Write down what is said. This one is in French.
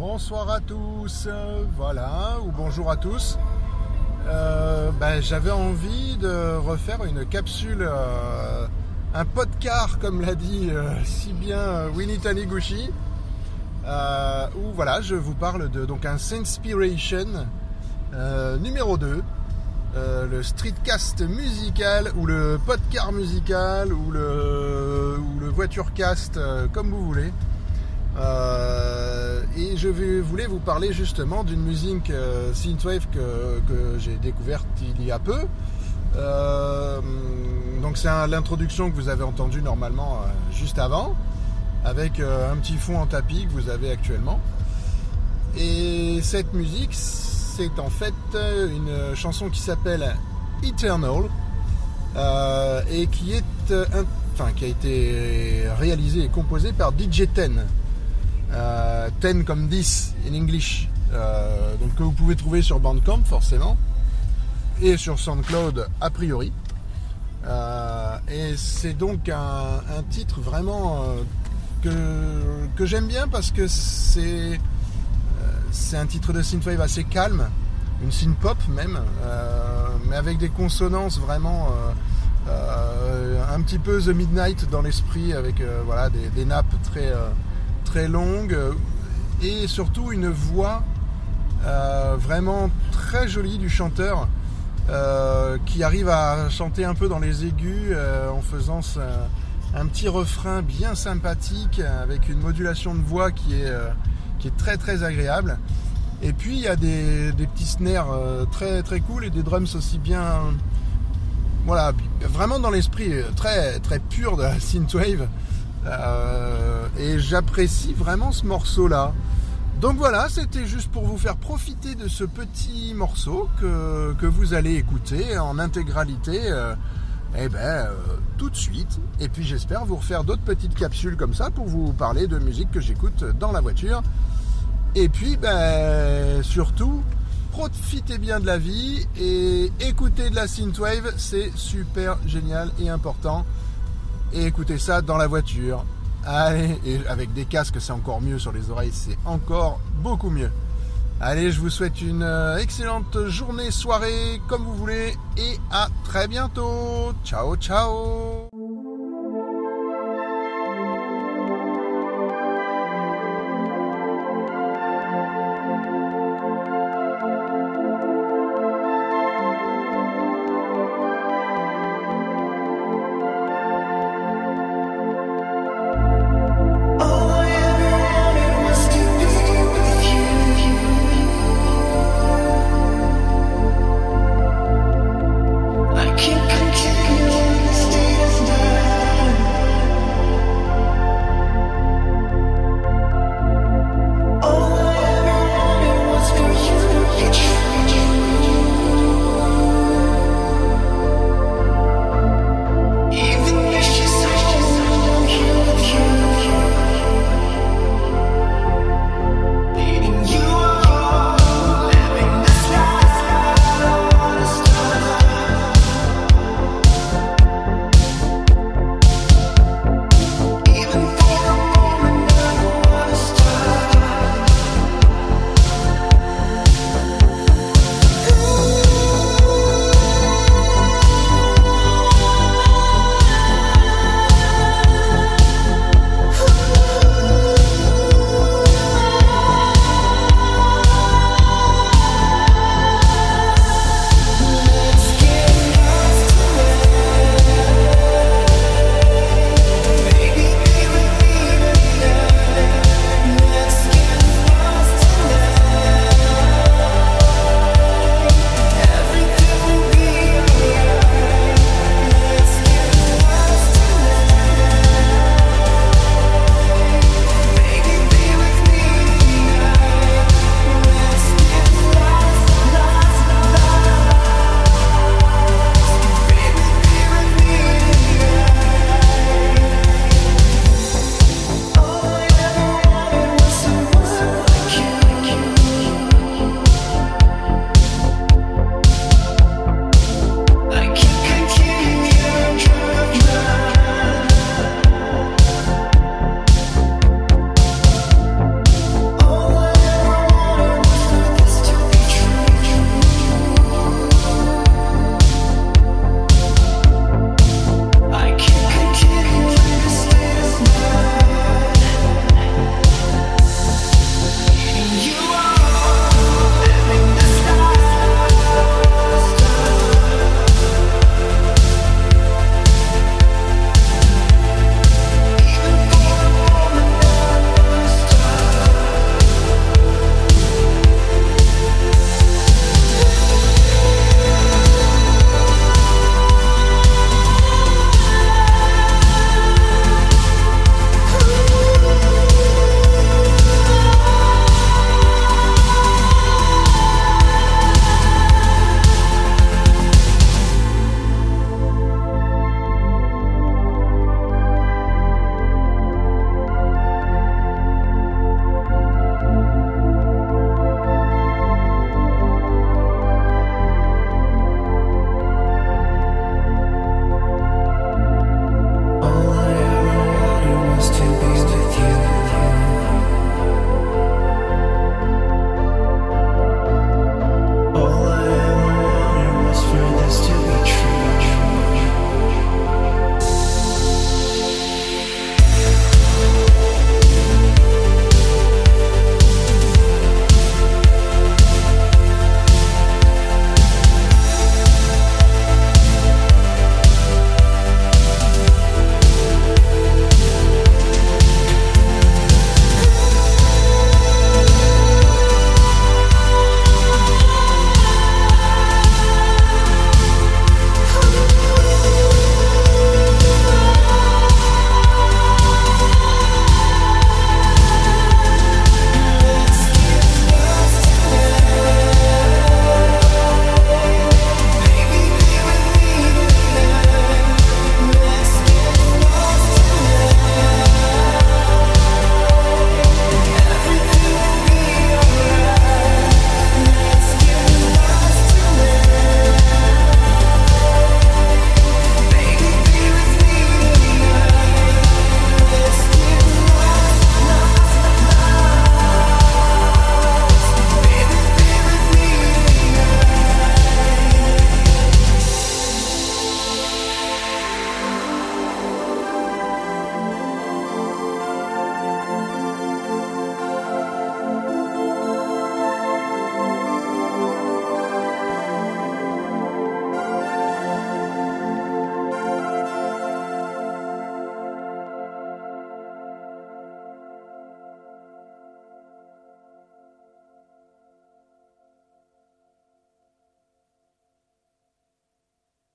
bonsoir à tous, voilà, ou bonjour à tous. Euh, ben, J'avais envie de refaire une capsule, euh, un podcast, comme l'a dit euh, si bien Winnie Taniguchi, où voilà, je vous parle de donc un numéro 2, le streetcast musical, ou le podcast musical, ou le voiturecast, comme vous voulez. Euh, et je voulais vous parler justement d'une musique euh, synthwave que, j'ai découverte il y a peu. Euh, donc c'est l'introduction que vous avez entendue normalement juste avant, avec un petit fond en tapis que vous avez actuellement. Et cette musique, c'est en fait une chanson qui s'appelle Eternal et qui est, enfin, qui a été réalisée et composée par DJ Ten. 10 euh, comme 10 in English, euh, donc que vous pouvez trouver sur Bandcamp forcément, et sur SoundCloud a priori. Euh, et c'est donc un, titre vraiment que, que j'aime bien parce que c'est c'est un titre de synthwave assez calme, une synth-pop même, mais avec des consonances vraiment un petit peu The Midnight dans l'esprit, avec voilà, des, des, nappes très, très longue euh, et surtout une voix euh, vraiment très jolie du chanteur euh, qui arrive à chanter un peu dans les aigus en faisant un petit refrain bien sympathique avec une modulation de voix qui est, très très agréable. Et puis il y a des, petits snares très très cool et des drums aussi bien. Voilà, vraiment dans l'esprit très très pur de la synthwave. Euh, et j'apprécie vraiment ce morceau-là. Donc voilà, c'était juste pour vous faire profiter de ce petit morceau que, vous allez écouter en intégralité euh, eh ben, euh, tout de suite. Et puis j'espère vous refaire d'autres petites capsules comme ça pour vous parler de musique que j'écoute dans la voiture. Et puis ben, surtout, profitez bien de la vie et écoutez de la synthwave, c'est super génial et important et écoutez ça dans la voiture. Allez, et avec des casques, c'est encore mieux sur les oreilles, c'est encore beaucoup mieux. Allez, je vous souhaite une euh, excellente journée, soirée, comme vous voulez, et à très bientôt. Ciao, ciao